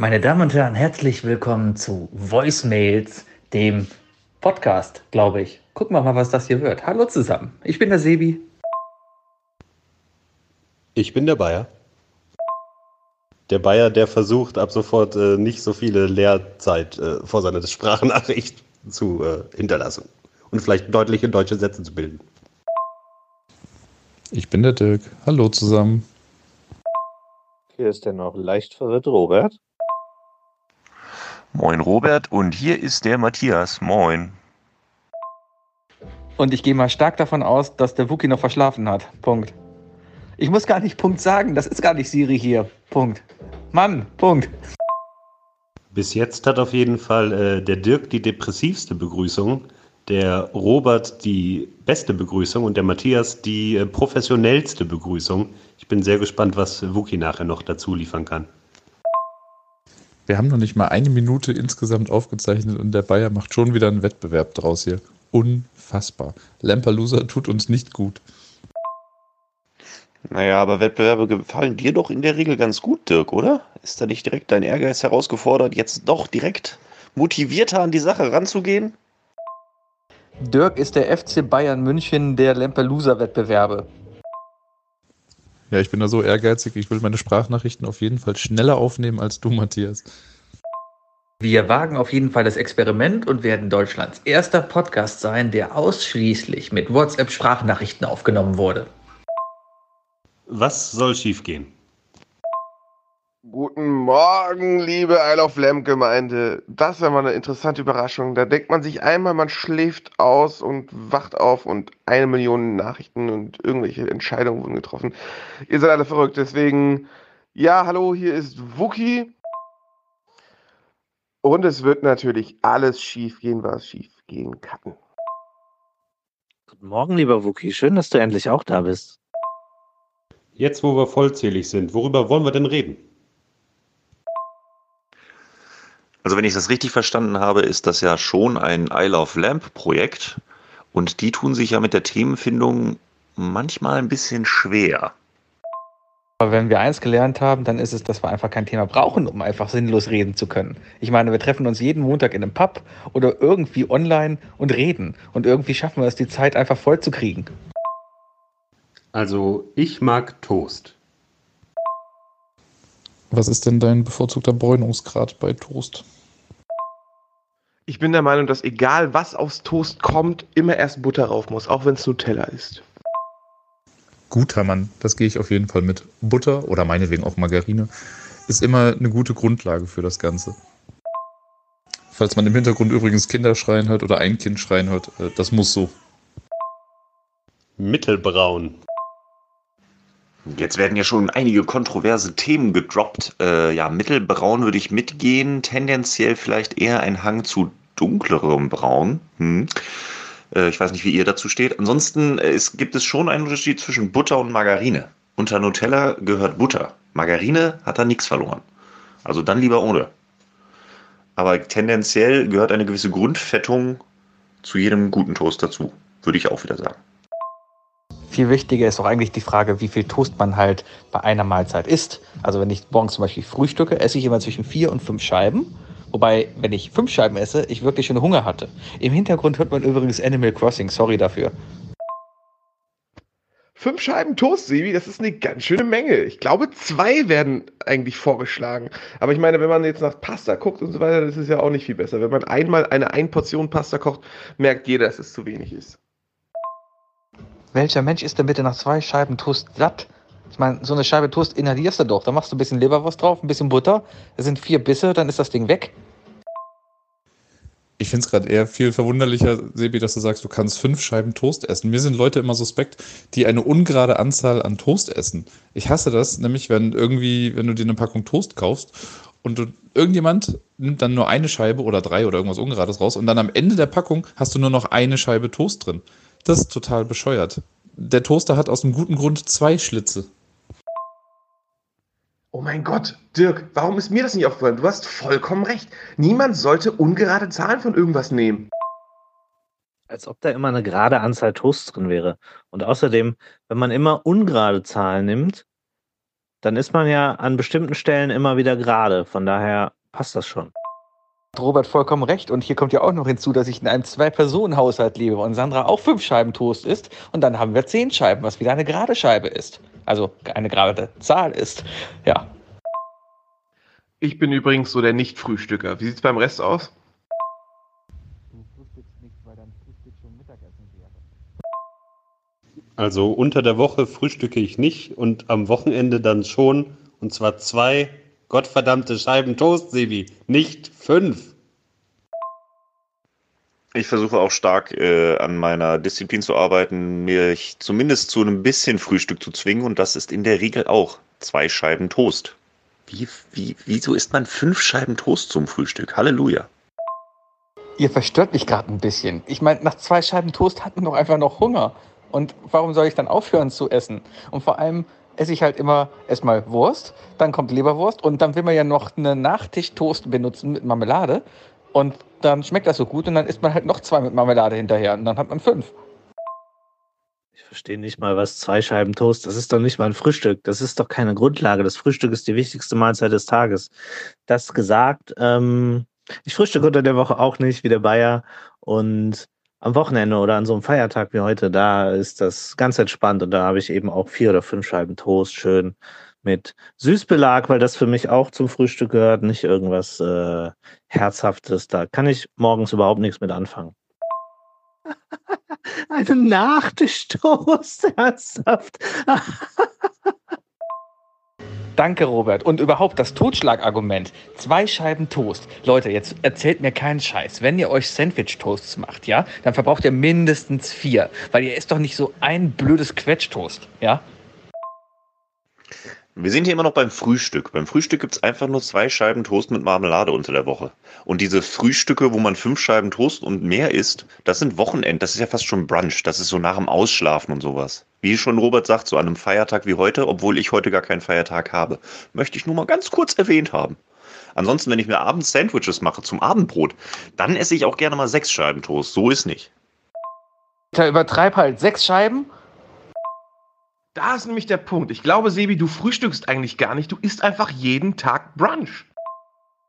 Meine Damen und Herren, herzlich willkommen zu Voicemails, dem Podcast, glaube ich. Gucken wir mal, was das hier wird. Hallo zusammen, ich bin der Sebi. Ich bin der Bayer. Der Bayer, der versucht, ab sofort äh, nicht so viele Leerzeit äh, vor seiner Sprachnachricht zu äh, hinterlassen und vielleicht deutliche deutsche Sätze zu bilden. Ich bin der Dirk. Hallo zusammen. Hier ist der noch leicht verwirrte Robert. Moin Robert und hier ist der Matthias. Moin. Und ich gehe mal stark davon aus, dass der Wookie noch verschlafen hat. Punkt. Ich muss gar nicht Punkt sagen, das ist gar nicht Siri hier. Punkt. Mann, Punkt. Bis jetzt hat auf jeden Fall äh, der Dirk die depressivste Begrüßung, der Robert die beste Begrüßung und der Matthias die äh, professionellste Begrüßung. Ich bin sehr gespannt, was Wookie nachher noch dazu liefern kann. Wir haben noch nicht mal eine Minute insgesamt aufgezeichnet und der Bayer macht schon wieder einen Wettbewerb draus hier. Unfassbar. Lamperloser tut uns nicht gut. Naja, aber Wettbewerbe gefallen dir doch in der Regel ganz gut, Dirk, oder? Ist da nicht direkt dein Ehrgeiz herausgefordert, jetzt doch direkt motivierter an die Sache ranzugehen? Dirk ist der FC Bayern München der Lampelusa-Wettbewerbe. Ja, ich bin da so ehrgeizig, ich will meine Sprachnachrichten auf jeden Fall schneller aufnehmen als du, Matthias. Wir wagen auf jeden Fall das Experiment und werden Deutschlands erster Podcast sein, der ausschließlich mit WhatsApp-Sprachnachrichten aufgenommen wurde. Was soll schiefgehen? Guten Morgen, liebe Isle of Lamb Gemeinde. Das wäre mal eine interessante Überraschung. Da denkt man sich einmal, man schläft aus und wacht auf und eine Million Nachrichten und irgendwelche Entscheidungen wurden getroffen. Ihr seid alle verrückt, deswegen, ja, hallo, hier ist Wookie. Und es wird natürlich alles schief gehen, was schief gehen kann. Guten Morgen, lieber Wookie. Schön, dass du endlich auch da bist. Jetzt, wo wir vollzählig sind, worüber wollen wir denn reden? Also wenn ich das richtig verstanden habe, ist das ja schon ein Isle of Lamp Projekt und die tun sich ja mit der Themenfindung manchmal ein bisschen schwer. Aber wenn wir eins gelernt haben, dann ist es, dass wir einfach kein Thema brauchen, um einfach sinnlos reden zu können. Ich meine, wir treffen uns jeden Montag in einem Pub oder irgendwie online und reden. Und irgendwie schaffen wir es, die Zeit einfach voll zu kriegen. Also, ich mag Toast. Was ist denn dein bevorzugter Bräunungsgrad bei Toast? Ich bin der Meinung, dass egal was aufs Toast kommt, immer erst Butter rauf muss, auch wenn es Nutella ist. Guter Mann, das gehe ich auf jeden Fall mit. Butter oder meinetwegen auch Margarine ist immer eine gute Grundlage für das Ganze. Falls man im Hintergrund übrigens Kinder schreien hört oder ein Kind schreien hört, äh, das muss so. Mittelbraun. Jetzt werden ja schon einige kontroverse Themen gedroppt. Äh, ja, mittelbraun würde ich mitgehen, tendenziell vielleicht eher ein Hang zu dunklerem Braun. Hm. Äh, ich weiß nicht, wie ihr dazu steht. Ansonsten äh, ist, gibt es schon einen Unterschied zwischen Butter und Margarine. Unter Nutella gehört Butter. Margarine hat da nichts verloren. Also dann lieber ohne. Aber tendenziell gehört eine gewisse Grundfettung zu jedem guten Toast dazu. Würde ich auch wieder sagen. Viel wichtiger ist auch eigentlich die Frage, wie viel Toast man halt bei einer Mahlzeit isst. Also wenn ich morgens zum Beispiel frühstücke, esse ich immer zwischen vier und fünf Scheiben. Wobei, wenn ich fünf Scheiben esse, ich wirklich schon Hunger hatte. Im Hintergrund hört man übrigens Animal Crossing, sorry dafür. Fünf Scheiben Toast, Sebi, das ist eine ganz schöne Menge. Ich glaube, zwei werden eigentlich vorgeschlagen. Aber ich meine, wenn man jetzt nach Pasta guckt und so weiter, das ist ja auch nicht viel besser. Wenn man einmal eine Einportion Pasta kocht, merkt jeder, dass es zu wenig ist. Welcher Mensch ist denn bitte nach zwei Scheiben Toast satt? Ich meine, so eine Scheibe Toast inhalierst du doch. Da machst du ein bisschen Leberwurst drauf, ein bisschen Butter. Das sind vier Bisse, dann ist das Ding weg. Ich finde es gerade eher viel verwunderlicher, Sebi, dass du sagst, du kannst fünf Scheiben Toast essen. Mir sind Leute immer suspekt, die eine ungerade Anzahl an Toast essen. Ich hasse das, nämlich wenn irgendwie, wenn du dir eine Packung Toast kaufst und du, irgendjemand nimmt dann nur eine Scheibe oder drei oder irgendwas Ungerades raus und dann am Ende der Packung hast du nur noch eine Scheibe Toast drin. Das ist total bescheuert. Der Toaster hat aus einem guten Grund zwei Schlitze. Oh mein Gott, Dirk, warum ist mir das nicht aufgefallen? Du hast vollkommen recht. Niemand sollte ungerade Zahlen von irgendwas nehmen. Als ob da immer eine gerade Anzahl Toasts drin wäre. Und außerdem, wenn man immer ungerade Zahlen nimmt, dann ist man ja an bestimmten Stellen immer wieder gerade. Von daher passt das schon. Robert vollkommen recht. Und hier kommt ja auch noch hinzu, dass ich in einem Zwei-Personen-Haushalt lebe und Sandra auch fünf Scheiben Toast isst. Und dann haben wir zehn Scheiben, was wieder eine gerade Scheibe ist. Also eine gerade Zahl ist. Ja. Ich bin übrigens so der Nicht-Frühstücker. Wie sieht's beim Rest aus? Du frühstückst nicht, weil dein Frühstück schon Mittagessen wäre. Also unter der Woche frühstücke ich nicht und am Wochenende dann schon. Und zwar zwei gottverdammte Scheiben Toast, Sebi. Nicht fünf. Ich versuche auch stark äh, an meiner Disziplin zu arbeiten, mich zumindest zu einem bisschen Frühstück zu zwingen und das ist in der Regel auch zwei Scheiben Toast. Wie, wie, wieso isst man fünf Scheiben Toast zum Frühstück? Halleluja. Ihr verstört mich gerade ein bisschen. Ich meine, nach zwei Scheiben Toast hat man doch einfach noch Hunger. Und warum soll ich dann aufhören zu essen? Und vor allem esse ich halt immer erstmal Wurst, dann kommt Leberwurst und dann will man ja noch eine Nachtischtoast benutzen mit Marmelade. Und dann schmeckt das so gut und dann isst man halt noch zwei mit Marmelade hinterher und dann hat man fünf. Ich verstehe nicht mal, was zwei Scheiben Toast, das ist doch nicht mal ein Frühstück. Das ist doch keine Grundlage. Das Frühstück ist die wichtigste Mahlzeit des Tages. Das gesagt, ähm, ich frühstücke unter der Woche auch nicht, wie der Bayer. Und am Wochenende oder an so einem Feiertag wie heute, da ist das ganz entspannt und da habe ich eben auch vier oder fünf Scheiben Toast schön mit Süßbelag, weil das für mich auch zum Frühstück gehört, nicht irgendwas äh, Herzhaftes. Da kann ich morgens überhaupt nichts mit anfangen. Eine Nachtischtoast, ernsthaft. Danke, Robert. Und überhaupt das Totschlagargument. Zwei Scheiben Toast. Leute, jetzt erzählt mir keinen Scheiß. Wenn ihr euch Sandwich-Toasts macht, ja, dann verbraucht ihr mindestens vier. Weil ihr isst doch nicht so ein blödes Quetschtoast, ja? Wir sind hier immer noch beim Frühstück. Beim Frühstück gibt's einfach nur zwei Scheiben Toast mit Marmelade unter der Woche. Und diese Frühstücke, wo man fünf Scheiben Toast und mehr isst, das sind Wochenend. Das ist ja fast schon Brunch. Das ist so nach dem Ausschlafen und sowas. Wie schon Robert sagt, so an einem Feiertag wie heute, obwohl ich heute gar keinen Feiertag habe, möchte ich nur mal ganz kurz erwähnt haben. Ansonsten, wenn ich mir abends Sandwiches mache zum Abendbrot, dann esse ich auch gerne mal sechs Scheiben Toast. So ist nicht. Da übertreib halt sechs Scheiben. Da ist nämlich der Punkt. Ich glaube, Sebi, du frühstückst eigentlich gar nicht. Du isst einfach jeden Tag Brunch.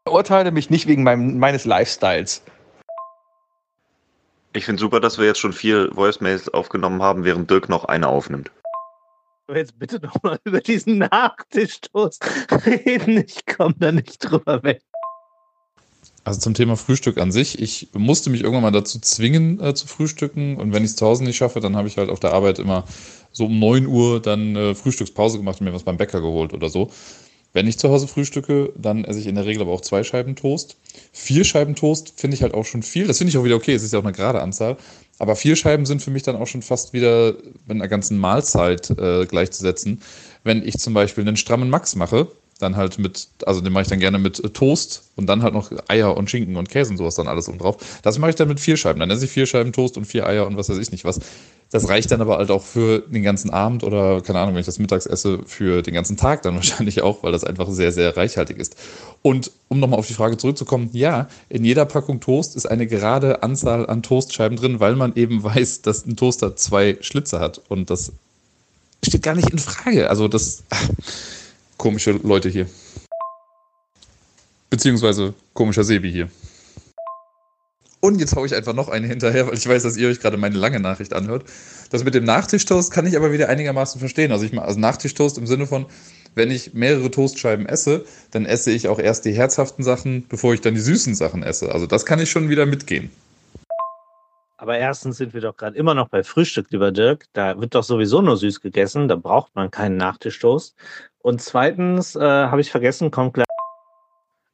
Urteile mich nicht wegen meinem, meines Lifestyles. Ich finde super, dass wir jetzt schon vier Voicemails aufgenommen haben, während Dirk noch eine aufnimmt. Jetzt bitte doch mal über diesen Nachtischtoast reden. Ich komme da nicht drüber weg. Also zum Thema Frühstück an sich. Ich musste mich irgendwann mal dazu zwingen äh, zu frühstücken. Und wenn ich es zu Hause nicht schaffe, dann habe ich halt auf der Arbeit immer so um 9 Uhr dann äh, Frühstückspause gemacht und mir was beim Bäcker geholt oder so. Wenn ich zu Hause frühstücke, dann esse ich in der Regel aber auch zwei Scheiben Toast. Vier Scheiben Toast finde ich halt auch schon viel. Das finde ich auch wieder okay. Es ist ja auch eine gerade Anzahl. Aber vier Scheiben sind für mich dann auch schon fast wieder mit einer ganzen Mahlzeit äh, gleichzusetzen. Wenn ich zum Beispiel einen strammen Max mache, dann halt mit, also den mache ich dann gerne mit äh, Toast und dann halt noch Eier und Schinken und Käse und sowas dann alles oben drauf. Das mache ich dann mit vier Scheiben. Dann esse ich vier Scheiben Toast und vier Eier und was weiß ich nicht was. Das reicht dann aber halt auch für den ganzen Abend oder, keine Ahnung, wenn ich das mittags esse, für den ganzen Tag dann wahrscheinlich auch, weil das einfach sehr, sehr reichhaltig ist. Und um nochmal auf die Frage zurückzukommen, ja, in jeder Packung Toast ist eine gerade Anzahl an Toastscheiben drin, weil man eben weiß, dass ein Toaster zwei Schlitze hat. Und das steht gar nicht in Frage. Also das komische Leute hier. Beziehungsweise komischer Sebi hier. Und jetzt haue ich einfach noch eine hinterher, weil ich weiß, dass ihr euch gerade meine lange Nachricht anhört. Das mit dem Nachtischtoast kann ich aber wieder einigermaßen verstehen. Also ich mache also Nachtischtoast im Sinne von, wenn ich mehrere Toastscheiben esse, dann esse ich auch erst die herzhaften Sachen, bevor ich dann die süßen Sachen esse. Also das kann ich schon wieder mitgehen. Aber erstens sind wir doch gerade immer noch bei Frühstück, lieber Dirk. Da wird doch sowieso nur süß gegessen. Da braucht man keinen Nachtischtoast. Und zweitens äh, habe ich vergessen, kommt gleich.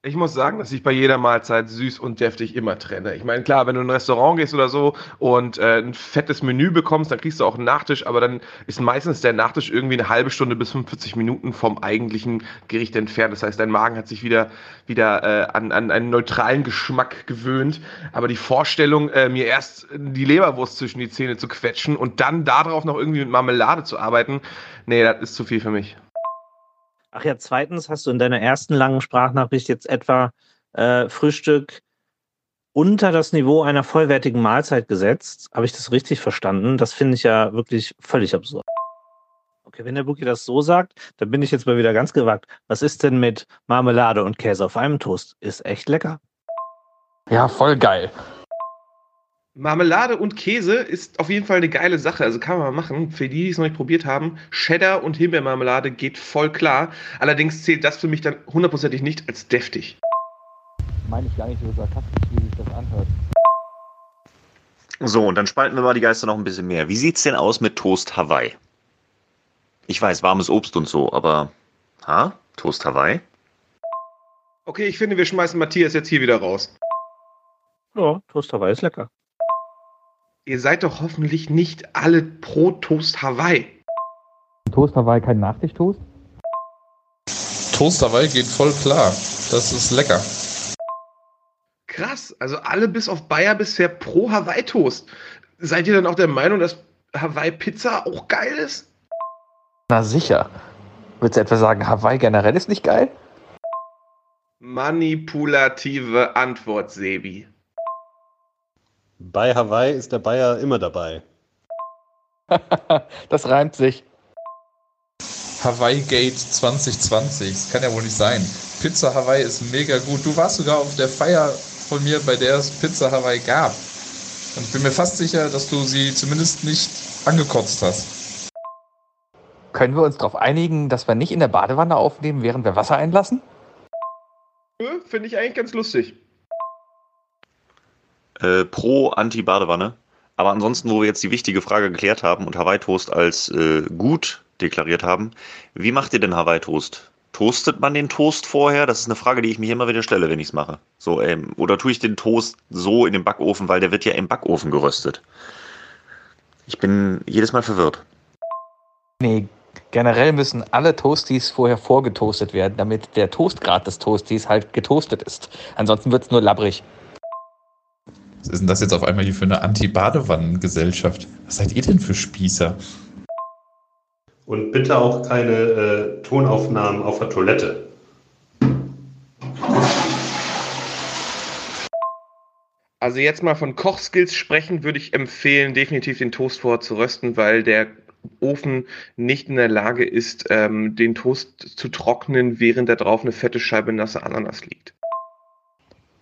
Ich muss sagen, dass ich bei jeder Mahlzeit süß und deftig immer trenne. Ich meine, klar, wenn du in ein Restaurant gehst oder so und äh, ein fettes Menü bekommst, dann kriegst du auch einen Nachtisch, aber dann ist meistens der Nachtisch irgendwie eine halbe Stunde bis 45 Minuten vom eigentlichen Gericht entfernt. Das heißt, dein Magen hat sich wieder, wieder äh, an, an einen neutralen Geschmack gewöhnt. Aber die Vorstellung, äh, mir erst die Leberwurst zwischen die Zähne zu quetschen und dann darauf noch irgendwie mit Marmelade zu arbeiten, nee, das ist zu viel für mich. Ach ja, zweitens hast du in deiner ersten langen Sprachnachricht jetzt etwa äh, Frühstück unter das Niveau einer vollwertigen Mahlzeit gesetzt. Habe ich das richtig verstanden? Das finde ich ja wirklich völlig absurd. Okay, wenn der Bookie das so sagt, dann bin ich jetzt mal wieder ganz gewagt. Was ist denn mit Marmelade und Käse auf einem Toast? Ist echt lecker. Ja, voll geil. Marmelade und Käse ist auf jeden Fall eine geile Sache. Also kann man mal machen. Für die, die es noch nicht probiert haben, Cheddar und Himbeermarmelade geht voll klar. Allerdings zählt das für mich dann hundertprozentig nicht als deftig. Meine ich gar nicht so sarkastisch, wie sich das anhört. So, und dann spalten wir mal die Geister noch ein bisschen mehr. Wie sieht's denn aus mit Toast Hawaii? Ich weiß, warmes Obst und so, aber. Ha? Toast Hawaii? Okay, ich finde, wir schmeißen Matthias jetzt hier wieder raus. Ja, Toast Hawaii ist lecker. Ihr seid doch hoffentlich nicht alle pro Toast Hawaii. Toast Hawaii kein Nachtischtoast? Toast Hawaii geht voll klar. Das ist lecker. Krass, also alle bis auf Bayer bisher pro Hawaii Toast. Seid ihr dann auch der Meinung, dass Hawaii Pizza auch geil ist? Na sicher. Würdest du etwa sagen, Hawaii generell ist nicht geil? Manipulative Antwort, Sebi. Bei Hawaii ist der Bayer immer dabei. das reimt sich. Hawaii Gate 2020. Das kann ja wohl nicht sein. Pizza Hawaii ist mega gut. Du warst sogar auf der Feier von mir, bei der es Pizza Hawaii gab. Und ich bin mir fast sicher, dass du sie zumindest nicht angekotzt hast. Können wir uns darauf einigen, dass wir nicht in der Badewanne aufnehmen, während wir Wasser einlassen? Nö, Finde ich eigentlich ganz lustig. Äh, pro Anti-Badewanne. Aber ansonsten, wo wir jetzt die wichtige Frage geklärt haben und Hawaii Toast als äh, gut deklariert haben, wie macht ihr denn Hawaii Toast? Toastet man den Toast vorher? Das ist eine Frage, die ich mir immer wieder stelle, wenn ich es mache. So, ähm, oder tue ich den Toast so in den Backofen, weil der wird ja im Backofen geröstet. Ich bin jedes Mal verwirrt. Nee, generell müssen alle Toasties vorher vorgetoastet werden, damit der Toastgrad des Toasties halt getoastet ist. Ansonsten wird es nur labbrig. Was ist denn das jetzt auf einmal hier für eine Anti-Badewannen-Gesellschaft? Was seid ihr denn für Spießer? Und bitte auch keine äh, Tonaufnahmen auf der Toilette. Also jetzt mal von Kochskills sprechen, würde ich empfehlen, definitiv den Toast vorher zu rösten, weil der Ofen nicht in der Lage ist, ähm, den Toast zu trocknen, während da drauf eine fette Scheibe nasse Ananas liegt.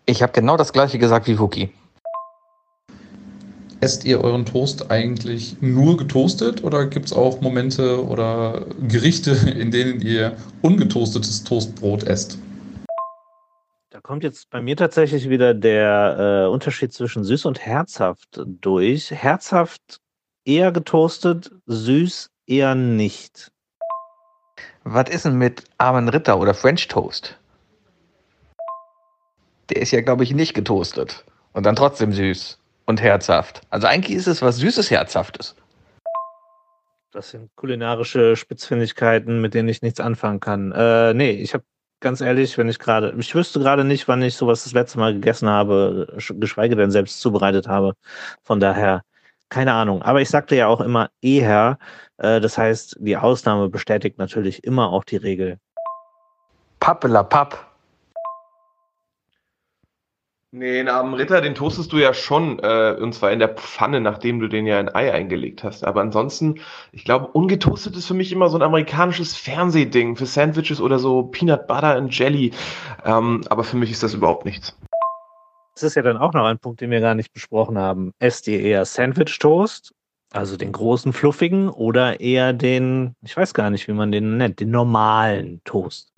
Ich habe genau das gleiche gesagt wie Wookie. Esst ihr euren Toast eigentlich nur getoastet oder gibt es auch Momente oder Gerichte, in denen ihr ungetoastetes Toastbrot esst? Da kommt jetzt bei mir tatsächlich wieder der äh, Unterschied zwischen süß und herzhaft durch. Herzhaft eher getoastet, süß eher nicht. Was ist denn mit armen Ritter oder French Toast? Der ist ja, glaube ich, nicht getoastet. Und dann trotzdem süß und herzhaft. Also eigentlich ist es was Süßes, Herzhaftes. Das sind kulinarische Spitzfindigkeiten, mit denen ich nichts anfangen kann. Äh, nee, ich habe ganz ehrlich, wenn ich gerade, ich wüsste gerade nicht, wann ich sowas das letzte Mal gegessen habe, geschweige denn selbst zubereitet habe. Von daher, keine Ahnung. Aber ich sagte ja auch immer eher, äh, das heißt, die Ausnahme bestätigt natürlich immer auch die Regel. Pappela Papp. Nee, einen armen Ritter, den toastest du ja schon, äh, und zwar in der Pfanne, nachdem du den ja in Ei eingelegt hast. Aber ansonsten, ich glaube, ungetoastet ist für mich immer so ein amerikanisches Fernsehding für Sandwiches oder so Peanut Butter and Jelly. Ähm, aber für mich ist das überhaupt nichts. Das ist ja dann auch noch ein Punkt, den wir gar nicht besprochen haben. Esst ihr eher Sandwich-Toast, also den großen, fluffigen, oder eher den, ich weiß gar nicht, wie man den nennt, den normalen Toast?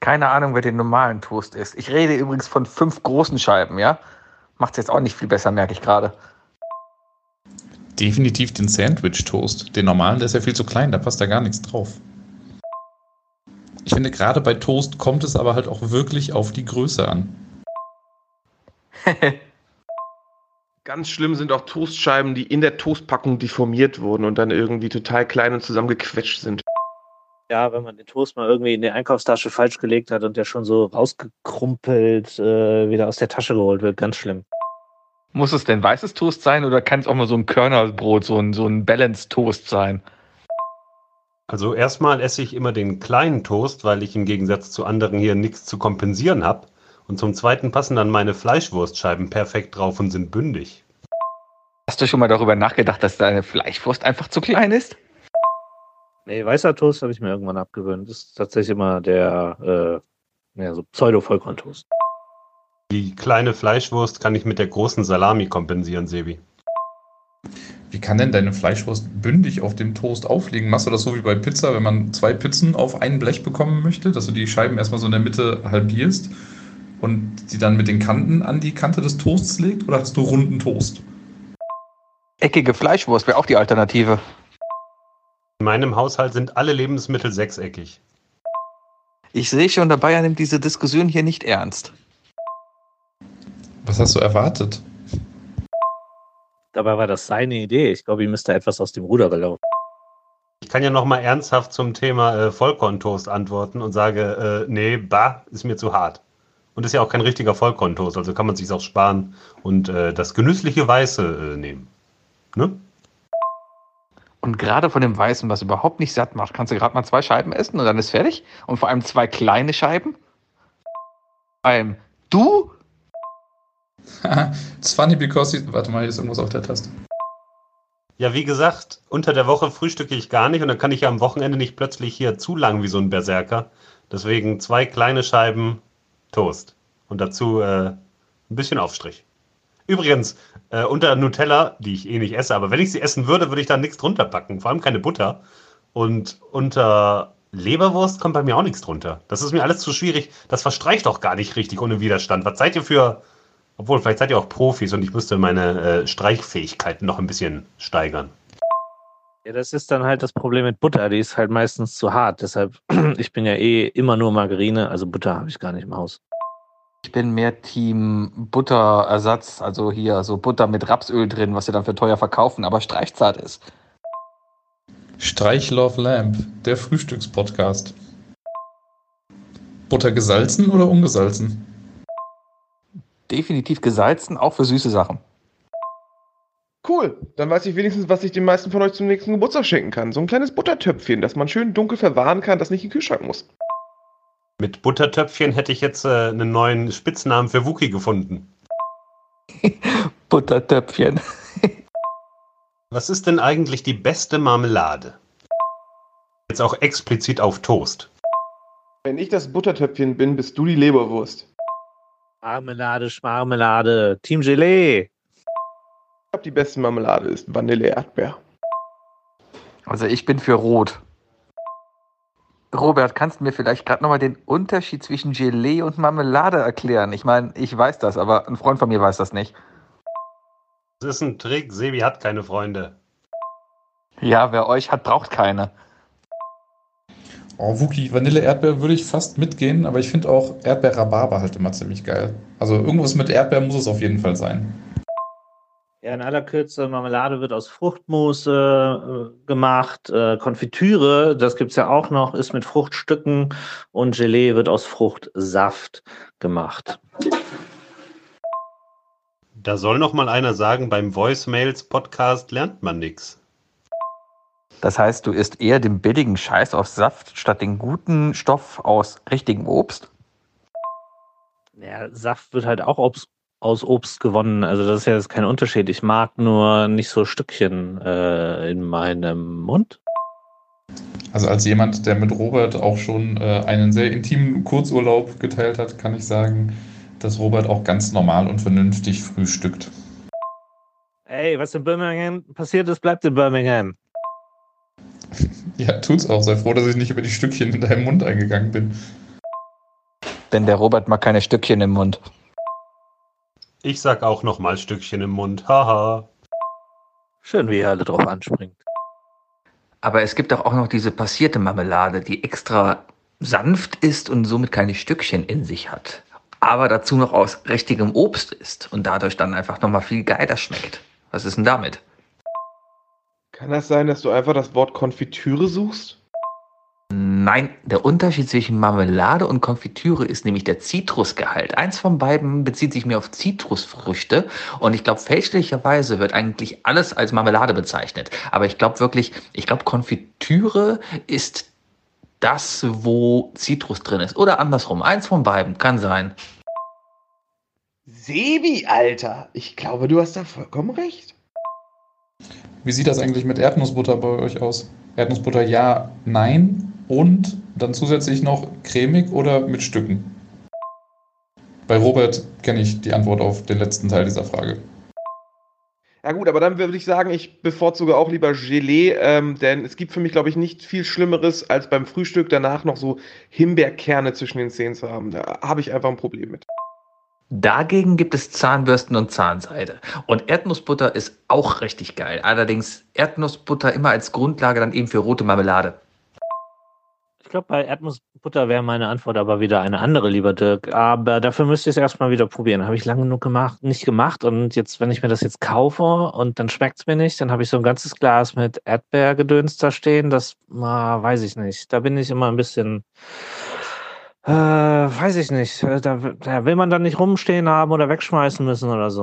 Keine Ahnung, wer den normalen Toast ist. Ich rede übrigens von fünf großen Scheiben, ja? Macht's jetzt auch nicht viel besser, merke ich gerade. Definitiv den Sandwich-Toast. Den normalen, der ist ja viel zu klein, da passt da gar nichts drauf. Ich finde, gerade bei Toast kommt es aber halt auch wirklich auf die Größe an. Ganz schlimm sind auch Toastscheiben, die in der Toastpackung deformiert wurden und dann irgendwie total klein und zusammengequetscht sind. Ja, wenn man den Toast mal irgendwie in die Einkaufstasche falsch gelegt hat und der schon so rausgekrumpelt äh, wieder aus der Tasche geholt wird, ganz schlimm. Muss es denn weißes Toast sein oder kann es auch mal so ein Körnerbrot, so ein, so ein Balanced Toast sein? Also erstmal esse ich immer den kleinen Toast, weil ich im Gegensatz zu anderen hier nichts zu kompensieren habe. Und zum Zweiten passen dann meine Fleischwurstscheiben perfekt drauf und sind bündig. Hast du schon mal darüber nachgedacht, dass deine Fleischwurst einfach zu klein ist? Nee, weißer Toast habe ich mir irgendwann abgewöhnt. Das ist tatsächlich immer der äh, ja, so Pseudo-Vollkorntoast. Die kleine Fleischwurst kann ich mit der großen Salami kompensieren, Sebi. Wie kann denn deine Fleischwurst bündig auf dem Toast aufliegen? Machst du das so wie bei Pizza, wenn man zwei Pizzen auf ein Blech bekommen möchte, dass du die Scheiben erstmal so in der Mitte halbierst und die dann mit den Kanten an die Kante des Toasts legt? Oder hast du runden Toast? Eckige Fleischwurst wäre auch die Alternative. In meinem Haushalt sind alle Lebensmittel sechseckig. Ich sehe schon, dabei er nimmt diese Diskussion hier nicht ernst. Was hast du erwartet? Dabei war das seine Idee. Ich glaube, ihm ist da etwas aus dem Ruder gelaufen. Ich kann ja noch mal ernsthaft zum Thema äh, Vollkorntoast antworten und sage, äh, nee, bah, ist mir zu hart. Und ist ja auch kein richtiger Vollkorntoast, also kann man sich auch sparen und äh, das genüssliche Weiße äh, nehmen. Ne? Und gerade von dem Weißen, was überhaupt nicht satt macht, kannst du gerade mal zwei Scheiben essen und dann ist fertig. Und vor allem zwei kleine Scheiben. Ein du? It's funny because he, warte mal, hier ist irgendwas auf der Taste. Ja, wie gesagt, unter der Woche frühstücke ich gar nicht und dann kann ich ja am Wochenende nicht plötzlich hier zu lang wie so ein Berserker. Deswegen zwei kleine Scheiben Toast und dazu äh, ein bisschen Aufstrich. Übrigens, äh, unter Nutella, die ich eh nicht esse, aber wenn ich sie essen würde, würde ich da nichts drunter packen, vor allem keine Butter. Und unter Leberwurst kommt bei mir auch nichts drunter. Das ist mir alles zu schwierig. Das verstreicht doch gar nicht richtig ohne Widerstand. Was seid ihr für obwohl, vielleicht seid ihr auch Profis und ich müsste meine äh, Streichfähigkeiten noch ein bisschen steigern. Ja, das ist dann halt das Problem mit Butter. Die ist halt meistens zu hart. Deshalb, ich bin ja eh immer nur Margarine, also Butter habe ich gar nicht im Haus. Ich bin mehr Team Butterersatz, also hier so Butter mit Rapsöl drin, was sie dann für teuer verkaufen, aber streichzart ist. Streich Love Lamp, der Frühstückspodcast. Butter gesalzen oder ungesalzen? definitiv gesalzen, auch für süße Sachen. Cool, dann weiß ich wenigstens, was ich den meisten von euch zum nächsten Geburtstag schenken kann. So ein kleines Buttertöpfchen, das man schön dunkel verwahren kann, das nicht in den Kühlschrank muss. Mit Buttertöpfchen hätte ich jetzt äh, einen neuen Spitznamen für Wookie gefunden. Buttertöpfchen. Was ist denn eigentlich die beste Marmelade? Jetzt auch explizit auf Toast. Wenn ich das Buttertöpfchen bin, bist du die Leberwurst. Marmelade, Schmarmelade, Team Gelee. Ich glaube, die beste Marmelade ist Vanille-Erdbeer. Also ich bin für Rot. Robert, kannst du mir vielleicht gerade nochmal den Unterschied zwischen Gelee und Marmelade erklären? Ich meine, ich weiß das, aber ein Freund von mir weiß das nicht. Das ist ein Trick. Sebi hat keine Freunde. Ja, wer euch hat, braucht keine. Oh, Wookie, Vanille-Erdbeer würde ich fast mitgehen, aber ich finde auch Erdbeer-Rhabarber halt immer ziemlich geil. Also irgendwas mit Erdbeer muss es auf jeden Fall sein. Ja, in aller Kürze, Marmelade wird aus Fruchtmousse äh, gemacht. Äh, Konfitüre, das gibt es ja auch noch, ist mit Fruchtstücken und Gelee wird aus Fruchtsaft gemacht. Da soll noch mal einer sagen, beim Voicemails-Podcast lernt man nichts. Das heißt, du isst eher den billigen Scheiß aus Saft statt den guten Stoff aus richtigem Obst? Ja, Saft wird halt auch Obst, aus Obst gewonnen. Also das ist ja jetzt kein Unterschied. Ich mag nur nicht so Stückchen äh, in meinem Mund. Also als jemand, der mit Robert auch schon äh, einen sehr intimen Kurzurlaub geteilt hat, kann ich sagen, dass Robert auch ganz normal und vernünftig frühstückt. Ey, was in Birmingham passiert ist, bleibt in Birmingham. Ja, tut's auch. Sei froh, dass ich nicht über die Stückchen in deinem Mund eingegangen bin. Denn der Robert mag keine Stückchen im Mund. Ich sag auch noch mal Stückchen im Mund. Haha. Schön, wie ihr alle drauf anspringt. Aber es gibt doch auch noch diese passierte Marmelade, die extra sanft ist und somit keine Stückchen in sich hat. Aber dazu noch aus richtigem Obst ist und dadurch dann einfach nochmal viel geiler schmeckt. Was ist denn damit? Kann das sein, dass du einfach das Wort Konfitüre suchst? Nein, der Unterschied zwischen Marmelade und Konfitüre ist nämlich der Zitrusgehalt. Eins von beiden bezieht sich mehr auf Zitrusfrüchte und ich glaube, fälschlicherweise wird eigentlich alles als Marmelade bezeichnet. Aber ich glaube wirklich, ich glaube, Konfitüre ist das, wo Zitrus drin ist. Oder andersrum. Eins von beiden kann sein. Sebi, Alter, ich glaube, du hast da vollkommen recht. Wie sieht das eigentlich mit Erdnussbutter bei euch aus? Erdnussbutter ja, nein und dann zusätzlich noch cremig oder mit Stücken? Bei Robert kenne ich die Antwort auf den letzten Teil dieser Frage. Ja gut, aber dann würde ich sagen, ich bevorzuge auch lieber Gelee, ähm, denn es gibt für mich, glaube ich, nicht viel Schlimmeres, als beim Frühstück danach noch so Himbeerkerne zwischen den Zähnen zu haben. Da habe ich einfach ein Problem mit. Dagegen gibt es Zahnbürsten und Zahnseide. Und Erdnussbutter ist auch richtig geil. Allerdings Erdnussbutter immer als Grundlage dann eben für rote Marmelade. Ich glaube, bei Erdnussbutter wäre meine Antwort aber wieder eine andere, lieber Dirk. Aber dafür müsste ich es erstmal wieder probieren. Habe ich lange genug gemacht, nicht gemacht. Und jetzt, wenn ich mir das jetzt kaufe und dann schmeckt es mir nicht, dann habe ich so ein ganzes Glas mit Erdbeergedöns da stehen. Das ah, weiß ich nicht. Da bin ich immer ein bisschen, äh, weiß ich nicht. Da, da will man dann nicht rumstehen haben oder wegschmeißen müssen oder so.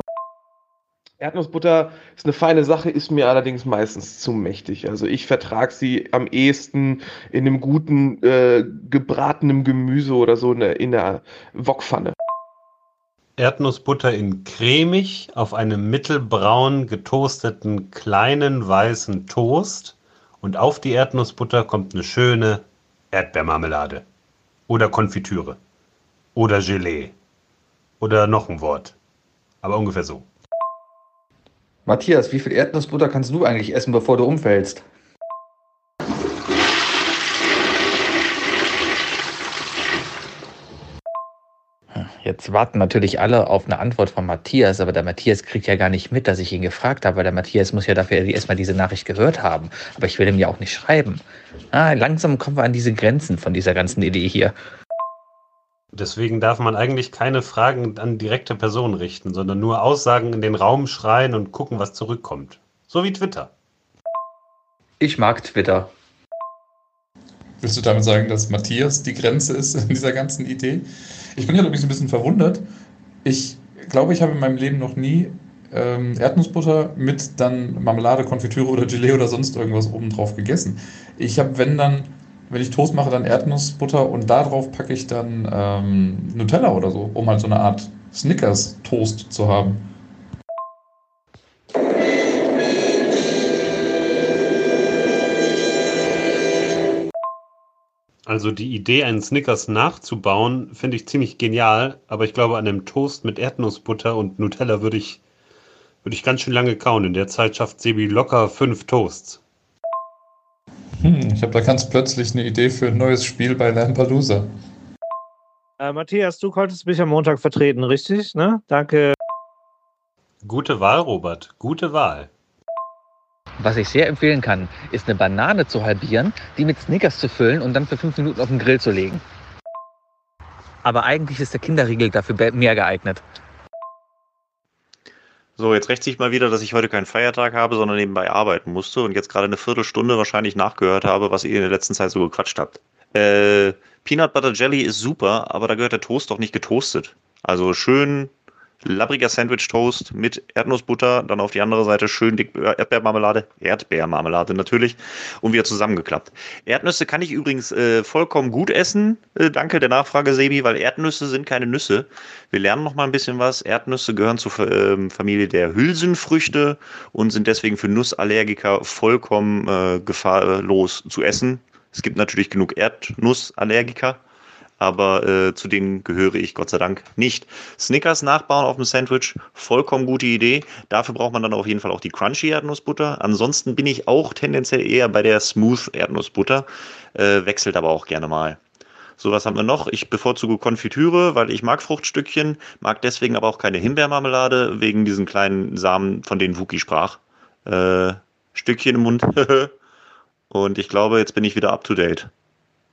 Erdnussbutter ist eine feine Sache, ist mir allerdings meistens zu mächtig. Also ich vertrage sie am ehesten in einem guten äh, gebratenen Gemüse oder so in der, in der Wokpfanne. Erdnussbutter in cremig auf einem mittelbraun getoasteten kleinen weißen Toast und auf die Erdnussbutter kommt eine schöne Erdbeermarmelade oder Konfitüre oder Gelee oder noch ein Wort. Aber ungefähr so. Matthias, wie viel Erdnussbutter kannst du eigentlich essen, bevor du umfällst? Jetzt warten natürlich alle auf eine Antwort von Matthias, aber der Matthias kriegt ja gar nicht mit, dass ich ihn gefragt habe, weil der Matthias muss ja dafür erstmal diese Nachricht gehört haben. Aber ich will ihm ja auch nicht schreiben. Ah, langsam kommen wir an diese Grenzen von dieser ganzen Idee hier. Deswegen darf man eigentlich keine Fragen an direkte Personen richten, sondern nur Aussagen in den Raum schreien und gucken, was zurückkommt. So wie Twitter. Ich mag Twitter. Willst du damit sagen, dass Matthias die Grenze ist in dieser ganzen Idee? Ich bin ja übrigens ein bisschen verwundert. Ich glaube, ich habe in meinem Leben noch nie ähm, Erdnussbutter mit dann Marmelade, Konfitüre oder Gelee oder sonst irgendwas obendrauf gegessen. Ich habe, wenn dann wenn ich Toast mache, dann Erdnussbutter und darauf packe ich dann ähm, Nutella oder so, um halt so eine Art Snickers-Toast zu haben. Also die Idee, einen Snickers nachzubauen, finde ich ziemlich genial, aber ich glaube, an einem Toast mit Erdnussbutter und Nutella würde ich, würde ich ganz schön lange kauen. In der Zeit schafft Sebi locker fünf Toasts. Hm, ich habe da ganz plötzlich eine Idee für ein neues Spiel bei Lampelusa. Äh, Matthias, du konntest mich am Montag vertreten, richtig? Ne? Danke. Gute Wahl, Robert. Gute Wahl. Was ich sehr empfehlen kann, ist eine Banane zu halbieren, die mit Snickers zu füllen und dann für fünf Minuten auf den Grill zu legen. Aber eigentlich ist der Kinderriegel dafür mehr geeignet. So, jetzt rächt sich mal wieder, dass ich heute keinen Feiertag habe, sondern nebenbei arbeiten musste und jetzt gerade eine Viertelstunde wahrscheinlich nachgehört habe, was ihr in der letzten Zeit so gequatscht habt. Äh, Peanut Butter Jelly ist super, aber da gehört der Toast doch nicht getoastet. Also schön labbriger Sandwich-Toast mit Erdnussbutter, dann auf die andere Seite schön dick Erdbeermarmelade, Erdbeermarmelade natürlich und wieder zusammengeklappt. Erdnüsse kann ich übrigens äh, vollkommen gut essen, äh, danke der Nachfrage Sebi, weil Erdnüsse sind keine Nüsse. Wir lernen noch mal ein bisschen was. Erdnüsse gehören zur äh, Familie der Hülsenfrüchte und sind deswegen für Nussallergiker vollkommen äh, gefahrlos zu essen. Es gibt natürlich genug Erdnussallergiker, aber äh, zu denen gehöre ich Gott sei Dank nicht. Snickers nachbauen auf dem Sandwich, vollkommen gute Idee. Dafür braucht man dann auf jeden Fall auch die Crunchy Erdnussbutter. Ansonsten bin ich auch tendenziell eher bei der Smooth Erdnussbutter, äh, wechselt aber auch gerne mal. So, was haben wir noch? Ich bevorzuge Konfitüre, weil ich mag Fruchtstückchen, mag deswegen aber auch keine Himbeermarmelade, wegen diesen kleinen Samen, von denen Wookie sprach. Äh, Stückchen im Mund. Und ich glaube, jetzt bin ich wieder up to date.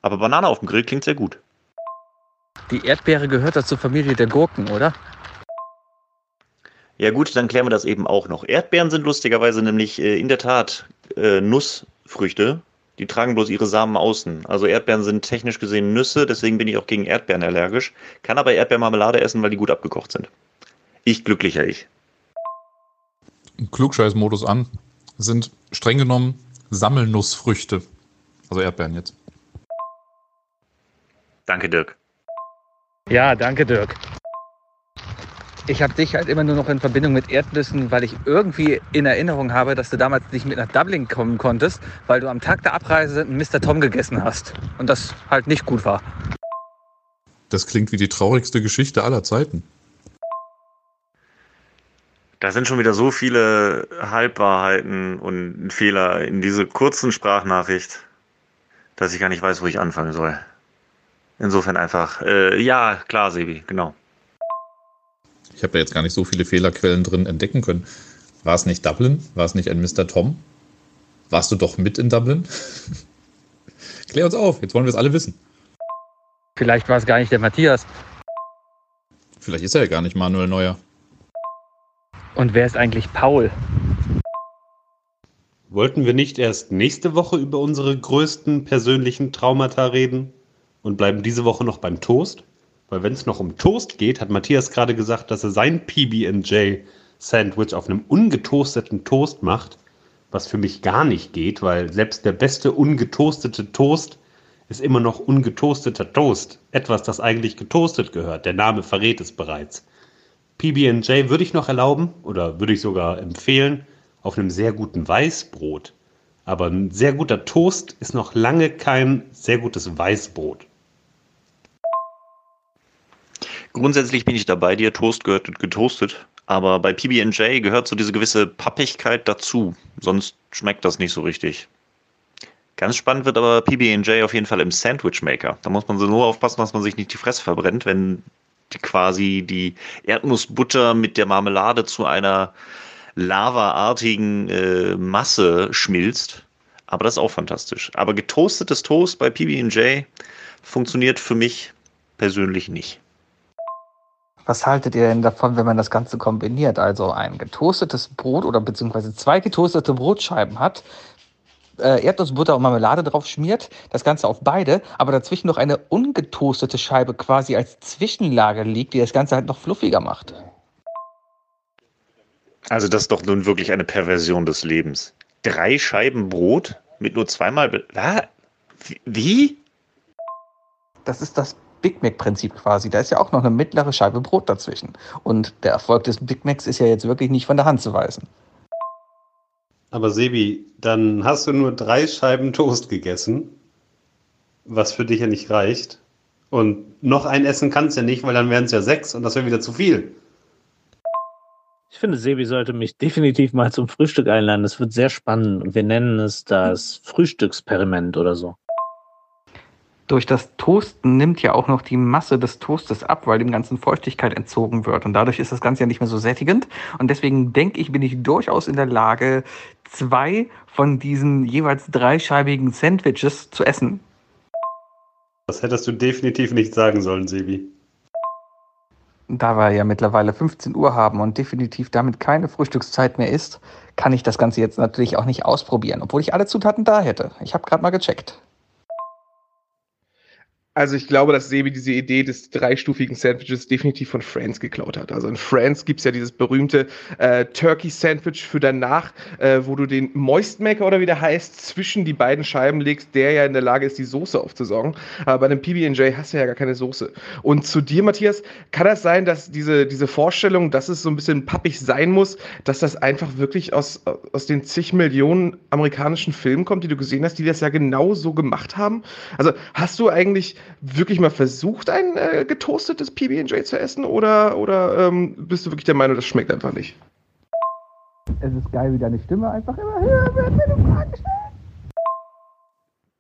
Aber Banane auf dem Grill klingt sehr gut. Die Erdbeere gehört ja zur Familie der Gurken, oder? Ja gut, dann klären wir das eben auch noch. Erdbeeren sind lustigerweise nämlich äh, in der Tat äh, Nussfrüchte. Die tragen bloß ihre Samen außen. Also Erdbeeren sind technisch gesehen Nüsse, deswegen bin ich auch gegen Erdbeeren allergisch. Kann aber Erdbeermarmelade essen, weil die gut abgekocht sind. Ich glücklicher ich. Klugscheiß-Modus an. Sind streng genommen Sammelnussfrüchte. Also Erdbeeren jetzt. Danke, Dirk. Ja, danke, Dirk. Ich habe dich halt immer nur noch in Verbindung mit Erdnüssen, weil ich irgendwie in Erinnerung habe, dass du damals nicht mit nach Dublin kommen konntest, weil du am Tag der Abreise einen Mr. Tom gegessen hast. Und das halt nicht gut war. Das klingt wie die traurigste Geschichte aller Zeiten. Da sind schon wieder so viele Halbwahrheiten und Fehler in diese kurzen Sprachnachricht, dass ich gar nicht weiß, wo ich anfangen soll. Insofern einfach, äh, ja, klar, Sebi, genau. Ich habe da jetzt gar nicht so viele Fehlerquellen drin entdecken können. War es nicht Dublin? War es nicht ein Mr. Tom? Warst du doch mit in Dublin? Klär uns auf, jetzt wollen wir es alle wissen. Vielleicht war es gar nicht der Matthias. Vielleicht ist er ja gar nicht Manuel Neuer. Und wer ist eigentlich Paul? Wollten wir nicht erst nächste Woche über unsere größten persönlichen Traumata reden und bleiben diese Woche noch beim Toast? Weil wenn es noch um Toast geht, hat Matthias gerade gesagt, dass er sein PB&J-Sandwich auf einem ungetoasteten Toast macht, was für mich gar nicht geht, weil selbst der beste ungetoastete Toast ist immer noch ungetoasteter Toast. Etwas, das eigentlich getoastet gehört. Der Name verrät es bereits. PB&J würde ich noch erlauben oder würde ich sogar empfehlen auf einem sehr guten Weißbrot. Aber ein sehr guter Toast ist noch lange kein sehr gutes Weißbrot. Grundsätzlich bin ich dabei dir, Toast gehört getoastet. Aber bei PB&J gehört so diese gewisse Pappigkeit dazu. Sonst schmeckt das nicht so richtig. Ganz spannend wird aber PB&J auf jeden Fall im Sandwich Maker. Da muss man so nur aufpassen, dass man sich nicht die Fresse verbrennt, wenn die quasi die Erdnussbutter mit der Marmelade zu einer lavaartigen äh, Masse schmilzt. Aber das ist auch fantastisch. Aber getoastetes Toast bei PB&J funktioniert für mich persönlich nicht. Was haltet ihr denn davon, wenn man das Ganze kombiniert? Also ein getoastetes Brot oder beziehungsweise zwei getoastete Brotscheiben hat, äh, Erdnussbutter und Marmelade drauf schmiert, das Ganze auf beide, aber dazwischen noch eine ungetoastete Scheibe quasi als Zwischenlage liegt, die das Ganze halt noch fluffiger macht. Also das ist doch nun wirklich eine Perversion des Lebens. Drei Scheiben Brot mit nur zweimal... Be? Wie? Das ist das Big Mac-Prinzip quasi. Da ist ja auch noch eine mittlere Scheibe Brot dazwischen. Und der Erfolg des Big Macs ist ja jetzt wirklich nicht von der Hand zu weisen. Aber Sebi, dann hast du nur drei Scheiben Toast gegessen, was für dich ja nicht reicht. Und noch ein essen kannst du ja nicht, weil dann wären es ja sechs und das wäre wieder zu viel. Ich finde, Sebi sollte mich definitiv mal zum Frühstück einladen. Das wird sehr spannend und wir nennen es das Frühstücksperiment oder so. Durch das Toasten nimmt ja auch noch die Masse des Toastes ab, weil dem Ganzen Feuchtigkeit entzogen wird. Und dadurch ist das Ganze ja nicht mehr so sättigend. Und deswegen denke ich, bin ich durchaus in der Lage, zwei von diesen jeweils dreischeibigen Sandwiches zu essen. Das hättest du definitiv nicht sagen sollen, Sebi. Da wir ja mittlerweile 15 Uhr haben und definitiv damit keine Frühstückszeit mehr ist, kann ich das Ganze jetzt natürlich auch nicht ausprobieren, obwohl ich alle Zutaten da hätte. Ich habe gerade mal gecheckt. Also ich glaube, dass Sebi diese Idee des dreistufigen Sandwiches definitiv von Friends geklaut hat. Also in Friends gibt's ja dieses berühmte äh, Turkey Sandwich für danach, äh, wo du den Moistmaker oder wie der heißt, zwischen die beiden Scheiben legst, der ja in der Lage ist, die Soße aufzusaugen. Aber bei einem PB&J hast du ja gar keine Soße. Und zu dir, Matthias, kann das sein, dass diese, diese Vorstellung, dass es so ein bisschen pappig sein muss, dass das einfach wirklich aus, aus den zig Millionen amerikanischen Filmen kommt, die du gesehen hast, die das ja genau so gemacht haben? Also hast du eigentlich wirklich mal versucht, ein äh, getoastetes PB&J zu essen oder, oder ähm, bist du wirklich der Meinung, das schmeckt einfach nicht? Es ist geil, wie deine Stimme einfach immer höher wird, wenn du Fragen stellst.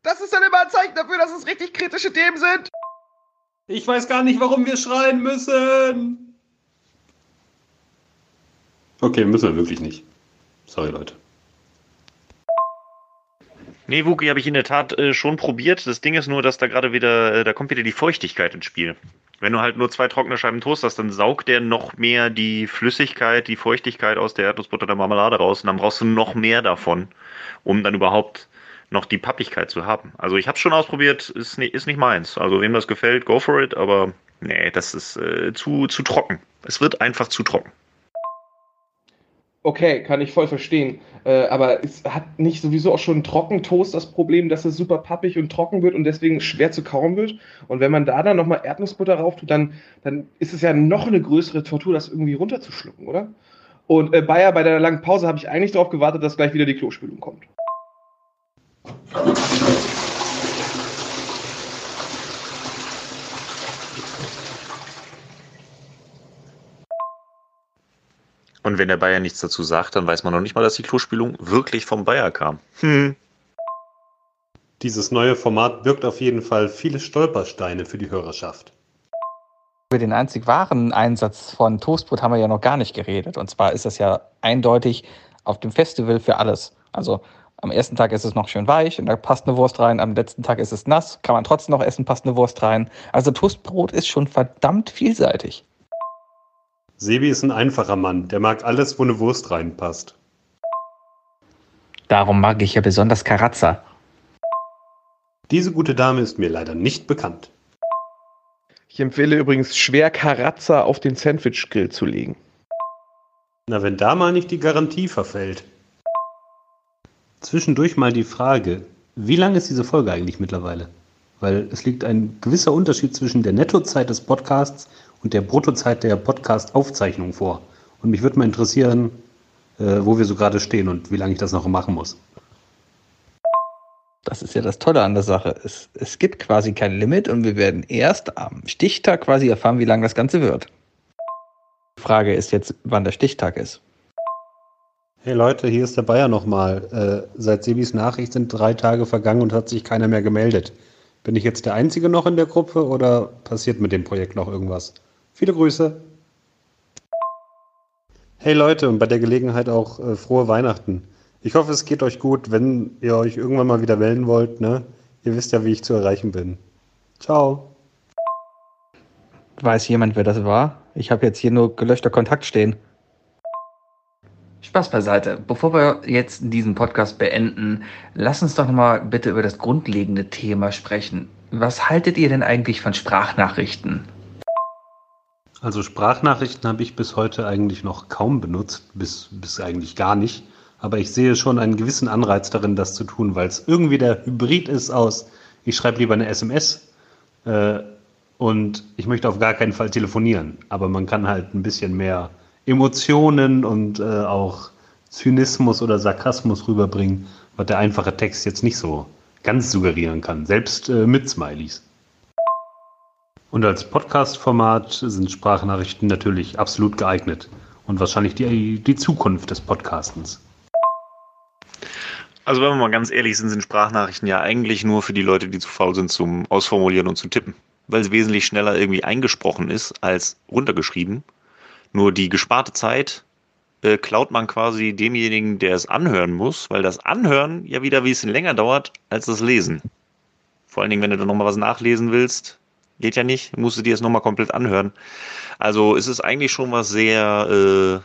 Das ist dann immer ein Zeichen dafür, dass es richtig kritische Themen sind. Ich weiß gar nicht, warum wir schreien müssen. Okay, müssen wir wirklich nicht. Sorry, Leute. Nee, Wookie habe ich in der Tat äh, schon probiert. Das Ding ist nur, dass da gerade wieder, äh, da kommt wieder die Feuchtigkeit ins Spiel. Wenn du halt nur zwei trockene Scheiben Toast hast, dann saugt der noch mehr die Flüssigkeit, die Feuchtigkeit aus der Erdnussbutter der Marmelade raus und dann brauchst du noch mehr davon, um dann überhaupt noch die Pappigkeit zu haben. Also ich habe es schon ausprobiert, ist nicht, ist nicht meins. Also wem das gefällt, go for it, aber nee, das ist äh, zu, zu trocken. Es wird einfach zu trocken. Okay, kann ich voll verstehen. Äh, aber es hat nicht sowieso auch schon Trockentoast das Problem, dass es super pappig und trocken wird und deswegen schwer zu kauen wird. Und wenn man da dann nochmal Erdnussbutter rauf tut, dann, dann ist es ja noch eine größere Tortur, das irgendwie runterzuschlucken, oder? Und äh, Bayer, bei der langen Pause habe ich eigentlich darauf gewartet, dass gleich wieder die Klospülung kommt. Und wenn der Bayer nichts dazu sagt, dann weiß man noch nicht mal, dass die Klospülung wirklich vom Bayer kam. Hm. Dieses neue Format birgt auf jeden Fall viele Stolpersteine für die Hörerschaft. Über den einzig wahren Einsatz von Toastbrot haben wir ja noch gar nicht geredet. Und zwar ist das ja eindeutig auf dem Festival für alles. Also am ersten Tag ist es noch schön weich und da passt eine Wurst rein. Am letzten Tag ist es nass, kann man trotzdem noch essen, passt eine Wurst rein. Also Toastbrot ist schon verdammt vielseitig. Sebi ist ein einfacher Mann, der mag alles, wo eine Wurst reinpasst. Darum mag ich ja besonders Karazza. Diese gute Dame ist mir leider nicht bekannt. Ich empfehle übrigens schwer Karazza auf den Sandwich-Grill zu legen. Na, wenn da mal nicht die Garantie verfällt. Zwischendurch mal die Frage, wie lang ist diese Folge eigentlich mittlerweile? Weil es liegt ein gewisser Unterschied zwischen der Nettozeit des Podcasts und der Bruttozeit der Podcast-Aufzeichnung vor. Und mich würde mal interessieren, äh, wo wir so gerade stehen und wie lange ich das noch machen muss. Das ist ja das Tolle an der Sache. Es, es gibt quasi kein Limit und wir werden erst am Stichtag quasi erfahren, wie lang das Ganze wird. Die Frage ist jetzt, wann der Stichtag ist. Hey Leute, hier ist der Bayer nochmal. Äh, seit Sebis Nachricht sind drei Tage vergangen und hat sich keiner mehr gemeldet. Bin ich jetzt der Einzige noch in der Gruppe oder passiert mit dem Projekt noch irgendwas? Viele Grüße. Hey Leute, und bei der Gelegenheit auch äh, frohe Weihnachten. Ich hoffe, es geht euch gut, wenn ihr euch irgendwann mal wieder melden wollt. Ne? Ihr wisst ja, wie ich zu erreichen bin. Ciao. Weiß jemand, wer das war? Ich habe jetzt hier nur gelöschter Kontakt stehen. Spaß beiseite. Bevor wir jetzt diesen Podcast beenden, lass uns doch nochmal bitte über das grundlegende Thema sprechen. Was haltet ihr denn eigentlich von Sprachnachrichten? Also Sprachnachrichten habe ich bis heute eigentlich noch kaum benutzt, bis, bis eigentlich gar nicht. Aber ich sehe schon einen gewissen Anreiz darin, das zu tun, weil es irgendwie der Hybrid ist aus, ich schreibe lieber eine SMS äh, und ich möchte auf gar keinen Fall telefonieren. Aber man kann halt ein bisschen mehr Emotionen und äh, auch Zynismus oder Sarkasmus rüberbringen, was der einfache Text jetzt nicht so ganz suggerieren kann, selbst äh, mit Smileys. Und als Podcast-Format sind Sprachnachrichten natürlich absolut geeignet und wahrscheinlich die, die Zukunft des Podcastens. Also wenn wir mal ganz ehrlich sind, sind Sprachnachrichten ja eigentlich nur für die Leute, die zu faul sind zum Ausformulieren und zu tippen. Weil es wesentlich schneller irgendwie eingesprochen ist als runtergeschrieben. Nur die gesparte Zeit äh, klaut man quasi demjenigen, der es anhören muss, weil das Anhören ja wieder ein bisschen länger dauert als das Lesen. Vor allen Dingen, wenn du dann nochmal was nachlesen willst, geht ja nicht, musst du dir das nochmal komplett anhören. Also es ist eigentlich schon was sehr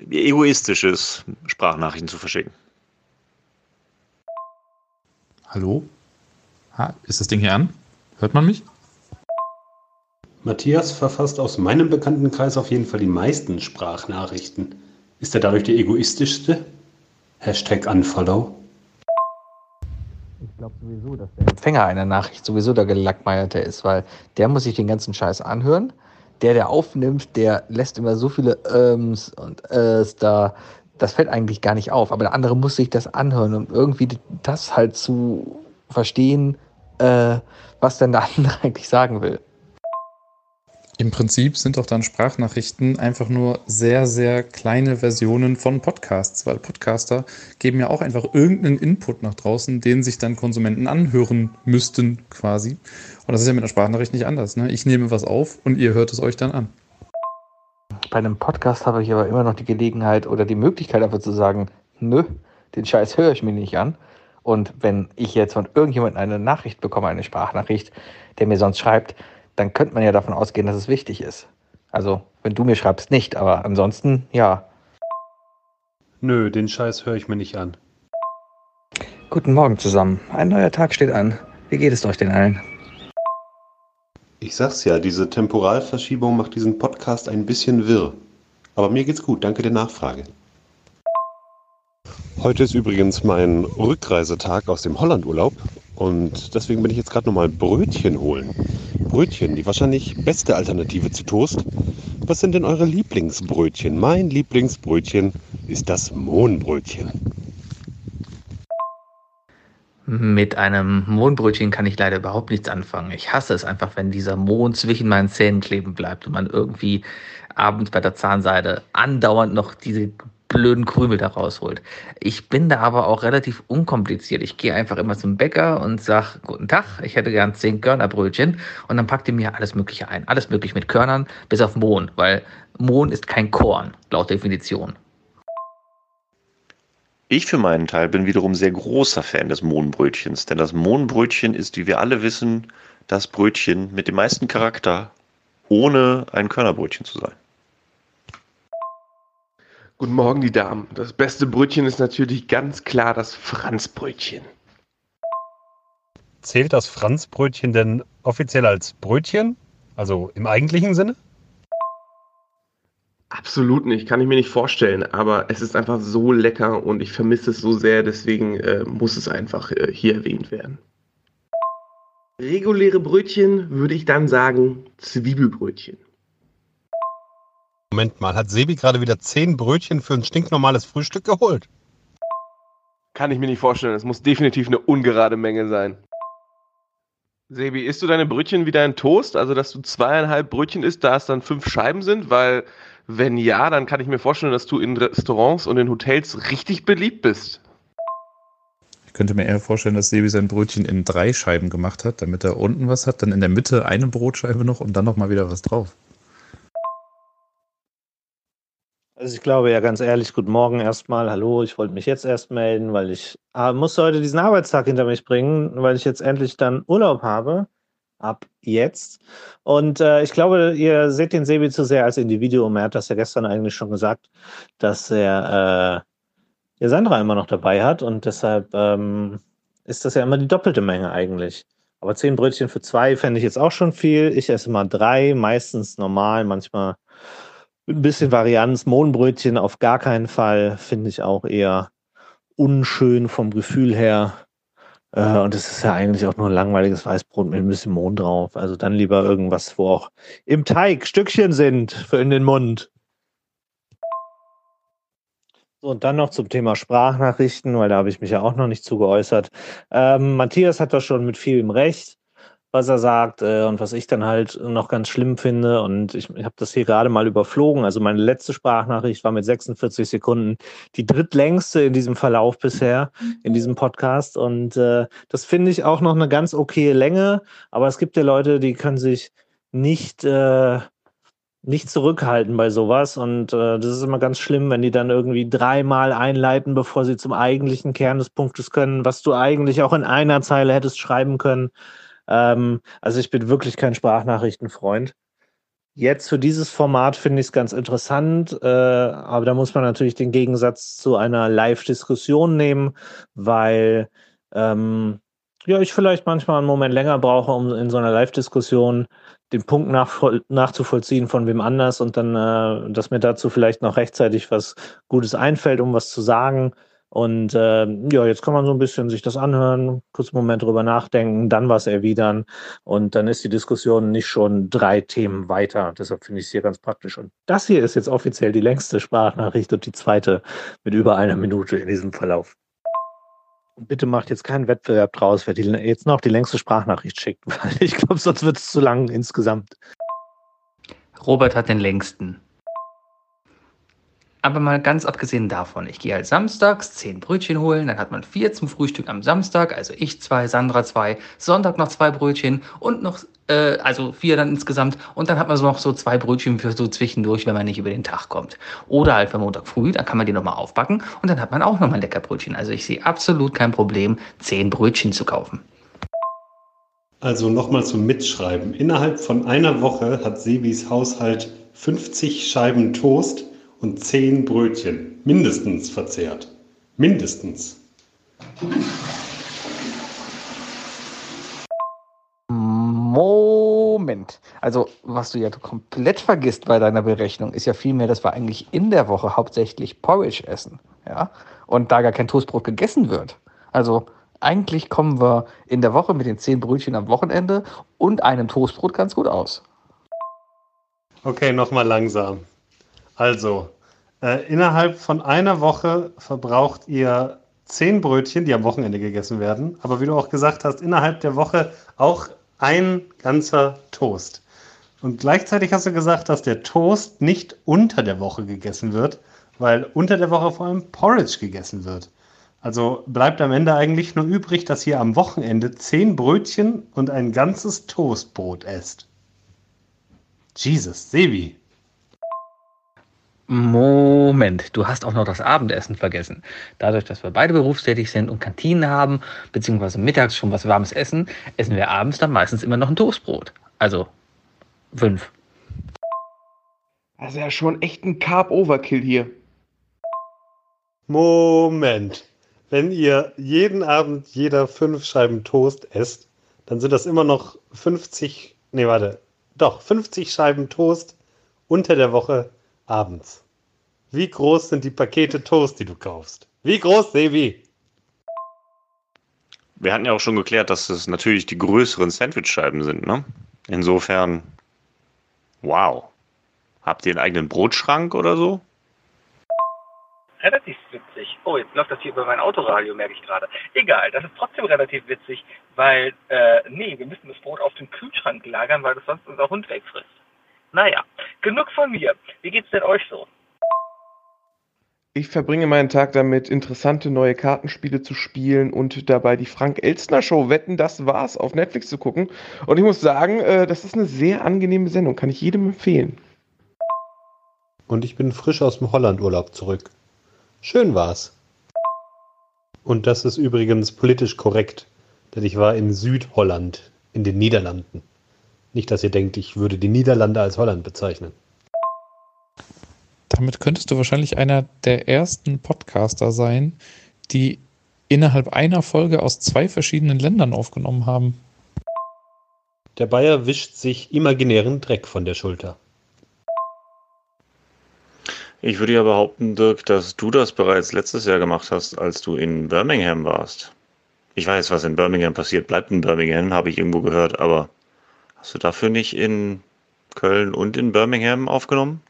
äh, egoistisches, Sprachnachrichten zu verschicken. Hallo? Ha, ist das Ding hier an? Hört man mich? Matthias verfasst aus meinem Bekanntenkreis auf jeden Fall die meisten Sprachnachrichten. Ist er dadurch der egoistischste? Hashtag Unfollow. Glaube sowieso, dass der Empfänger einer Nachricht sowieso der Gelackmeierte ist, weil der muss sich den ganzen Scheiß anhören. Der, der aufnimmt, der lässt immer so viele Öms und Äs da. Das fällt eigentlich gar nicht auf. Aber der andere muss sich das anhören, um irgendwie das halt zu verstehen, äh, was denn der andere eigentlich sagen will. Im Prinzip sind doch dann Sprachnachrichten einfach nur sehr, sehr kleine Versionen von Podcasts, weil Podcaster geben ja auch einfach irgendeinen Input nach draußen, den sich dann Konsumenten anhören müssten quasi. Und das ist ja mit einer Sprachnachricht nicht anders. Ne? Ich nehme was auf und ihr hört es euch dann an. Bei einem Podcast habe ich aber immer noch die Gelegenheit oder die Möglichkeit einfach zu sagen, nö, den Scheiß höre ich mir nicht an. Und wenn ich jetzt von irgendjemandem eine Nachricht bekomme, eine Sprachnachricht, der mir sonst schreibt, dann könnte man ja davon ausgehen, dass es wichtig ist. Also, wenn du mir schreibst, nicht, aber ansonsten ja. Nö, den Scheiß höre ich mir nicht an. Guten Morgen zusammen. Ein neuer Tag steht an. Wie geht es euch denn allen? Ich sag's ja, diese Temporalverschiebung macht diesen Podcast ein bisschen wirr. Aber mir geht's gut, danke der Nachfrage. Heute ist übrigens mein Rückreisetag aus dem Hollandurlaub und deswegen bin ich jetzt gerade nochmal Brötchen holen. Brötchen, die wahrscheinlich beste Alternative zu Toast. Was sind denn eure Lieblingsbrötchen? Mein Lieblingsbrötchen ist das Mohnbrötchen. Mit einem Mohnbrötchen kann ich leider überhaupt nichts anfangen. Ich hasse es einfach, wenn dieser Mohn zwischen meinen Zähnen kleben bleibt und man irgendwie abends bei der Zahnseide andauernd noch diese blöden Krümel da rausholt. Ich bin da aber auch relativ unkompliziert. Ich gehe einfach immer zum Bäcker und sage, guten Tag, ich hätte gern zehn Körnerbrötchen und dann packt ihr mir alles Mögliche ein. Alles mögliche mit Körnern, bis auf Mohn, weil Mohn ist kein Korn, laut Definition. Ich für meinen Teil bin wiederum sehr großer Fan des Mohnbrötchens, denn das Mohnbrötchen ist, wie wir alle wissen, das Brötchen mit dem meisten Charakter, ohne ein Körnerbrötchen zu sein. Guten Morgen, die Damen. Das beste Brötchen ist natürlich ganz klar das Franzbrötchen. Zählt das Franzbrötchen denn offiziell als Brötchen? Also im eigentlichen Sinne? Absolut nicht, kann ich mir nicht vorstellen, aber es ist einfach so lecker und ich vermisse es so sehr, deswegen äh, muss es einfach äh, hier erwähnt werden. Reguläre Brötchen würde ich dann sagen Zwiebelbrötchen. Moment mal, hat Sebi gerade wieder zehn Brötchen für ein stinknormales Frühstück geholt? Kann ich mir nicht vorstellen, es muss definitiv eine ungerade Menge sein. Sebi, isst du deine Brötchen wieder in Toast? Also, dass du zweieinhalb Brötchen isst, da es dann fünf Scheiben sind? Weil, wenn ja, dann kann ich mir vorstellen, dass du in Restaurants und in Hotels richtig beliebt bist. Ich könnte mir eher vorstellen, dass Sebi sein Brötchen in drei Scheiben gemacht hat, damit er unten was hat, dann in der Mitte eine Brotscheibe noch und dann nochmal wieder was drauf. Also ich glaube ja ganz ehrlich, guten Morgen erstmal. Hallo, ich wollte mich jetzt erst melden, weil ich äh, musste heute diesen Arbeitstag hinter mich bringen, weil ich jetzt endlich dann Urlaub habe. Ab jetzt. Und äh, ich glaube, ihr seht den Sebi zu sehr als Individuum. Er hat das ja gestern eigentlich schon gesagt, dass er äh, Sandra immer noch dabei hat und deshalb ähm, ist das ja immer die doppelte Menge eigentlich. Aber zehn Brötchen für zwei fände ich jetzt auch schon viel. Ich esse mal drei, meistens normal, manchmal ein bisschen Varianz. Mohnbrötchen auf gar keinen Fall, finde ich auch eher unschön vom Gefühl her. Äh, und es ist ja eigentlich auch nur ein langweiliges Weißbrot mit ein bisschen Mohn drauf. Also dann lieber irgendwas, wo auch im Teig Stückchen sind für in den Mund. So, und dann noch zum Thema Sprachnachrichten, weil da habe ich mich ja auch noch nicht zu geäußert. Ähm, Matthias hat da schon mit vielem Recht was er sagt äh, und was ich dann halt noch ganz schlimm finde. Und ich, ich habe das hier gerade mal überflogen. Also meine letzte Sprachnachricht war mit 46 Sekunden die drittlängste in diesem Verlauf bisher, in diesem Podcast. Und äh, das finde ich auch noch eine ganz okaye Länge. Aber es gibt ja Leute, die können sich nicht, äh, nicht zurückhalten bei sowas. Und äh, das ist immer ganz schlimm, wenn die dann irgendwie dreimal einleiten, bevor sie zum eigentlichen Kern des Punktes können, was du eigentlich auch in einer Zeile hättest schreiben können. Ähm, also ich bin wirklich kein Sprachnachrichtenfreund. Jetzt für dieses Format finde ich es ganz interessant, äh, aber da muss man natürlich den Gegensatz zu einer Live-Diskussion nehmen, weil ähm, ja, ich vielleicht manchmal einen Moment länger brauche, um in so einer Live-Diskussion den Punkt nachzuvollziehen von wem anders und dann, äh, dass mir dazu vielleicht noch rechtzeitig was Gutes einfällt, um was zu sagen. Und äh, ja, jetzt kann man so ein bisschen sich das anhören, kurz einen Moment drüber nachdenken, dann was erwidern und dann ist die Diskussion nicht schon drei Themen weiter. Deshalb finde ich es hier ganz praktisch. Und das hier ist jetzt offiziell die längste Sprachnachricht und die zweite mit über einer Minute in diesem Verlauf. Und bitte macht jetzt keinen Wettbewerb draus, wer die, jetzt noch die längste Sprachnachricht schickt, weil ich glaube, sonst wird es zu lang insgesamt. Robert hat den längsten. Aber mal ganz abgesehen davon, ich gehe halt samstags zehn Brötchen holen, dann hat man vier zum Frühstück am Samstag, also ich zwei, Sandra zwei, Sonntag noch zwei Brötchen und noch, äh, also vier dann insgesamt und dann hat man so noch so zwei Brötchen für so zwischendurch, wenn man nicht über den Tag kommt. Oder halt für Montag früh, dann kann man die nochmal aufbacken und dann hat man auch nochmal lecker Brötchen. Also ich sehe absolut kein Problem, zehn Brötchen zu kaufen. Also nochmal zum Mitschreiben. Innerhalb von einer Woche hat Sebis Haushalt 50 Scheiben Toast und zehn Brötchen mindestens verzehrt. Mindestens. Moment. Also, was du ja komplett vergisst bei deiner Berechnung, ist ja vielmehr, dass wir eigentlich in der Woche hauptsächlich Porridge essen. Ja? Und da gar kein Toastbrot gegessen wird. Also, eigentlich kommen wir in der Woche mit den zehn Brötchen am Wochenende und einem Toastbrot ganz gut aus. Okay, nochmal langsam. Also, äh, innerhalb von einer Woche verbraucht ihr zehn Brötchen, die am Wochenende gegessen werden. Aber wie du auch gesagt hast, innerhalb der Woche auch ein ganzer Toast. Und gleichzeitig hast du gesagt, dass der Toast nicht unter der Woche gegessen wird, weil unter der Woche vor allem Porridge gegessen wird. Also bleibt am Ende eigentlich nur übrig, dass ihr am Wochenende zehn Brötchen und ein ganzes Toastbrot esst. Jesus, Sebi. Moment, du hast auch noch das Abendessen vergessen. Dadurch, dass wir beide berufstätig sind und Kantinen haben, beziehungsweise mittags schon was warmes essen, essen wir abends dann meistens immer noch ein Toastbrot. Also fünf. Also ja schon echt ein Carb-Overkill hier. Moment. Wenn ihr jeden Abend jeder fünf Scheiben Toast esst, dann sind das immer noch 50, nee, warte, doch, 50 Scheiben Toast unter der Woche abends. Wie groß sind die Pakete Toast, die du kaufst? Wie groß, Sebi? Wir hatten ja auch schon geklärt, dass es natürlich die größeren Sandwichscheiben sind, ne? Insofern, wow. Habt ihr einen eigenen Brotschrank oder so? relativ witzig. Oh, jetzt läuft das hier über mein Autoradio, merke ich gerade. Egal, das ist trotzdem relativ witzig, weil, äh, nee, wir müssen das Brot auf dem Kühlschrank lagern, weil das sonst unser Hund wegfrisst. Naja, genug von mir. Wie geht's denn euch so? Ich verbringe meinen Tag damit, interessante neue Kartenspiele zu spielen und dabei die Frank Elstner Show Wetten, das war's auf Netflix zu gucken. Und ich muss sagen, äh, das ist eine sehr angenehme Sendung, kann ich jedem empfehlen. Und ich bin frisch aus dem Hollandurlaub zurück. Schön war's. Und das ist übrigens politisch korrekt, denn ich war in Südholland, in den Niederlanden. Nicht, dass ihr denkt, ich würde die Niederlande als Holland bezeichnen. Damit könntest du wahrscheinlich einer der ersten Podcaster sein, die innerhalb einer Folge aus zwei verschiedenen Ländern aufgenommen haben. Der Bayer wischt sich imaginären Dreck von der Schulter. Ich würde ja behaupten, Dirk, dass du das bereits letztes Jahr gemacht hast, als du in Birmingham warst. Ich weiß, was in Birmingham passiert, bleibt in Birmingham, habe ich irgendwo gehört, aber hast du dafür nicht in Köln und in Birmingham aufgenommen?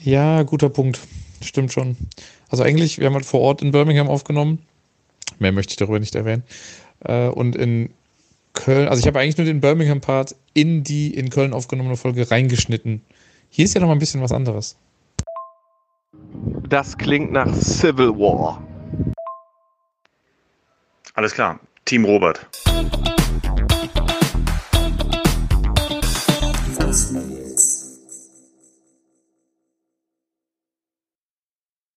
Ja, guter Punkt. Stimmt schon. Also eigentlich, wir haben halt vor Ort in Birmingham aufgenommen. Mehr möchte ich darüber nicht erwähnen. Äh, und in Köln, also ich habe eigentlich nur den Birmingham-Part in die in Köln aufgenommene Folge reingeschnitten. Hier ist ja noch mal ein bisschen was anderes. Das klingt nach Civil War. Alles klar, Team Robert.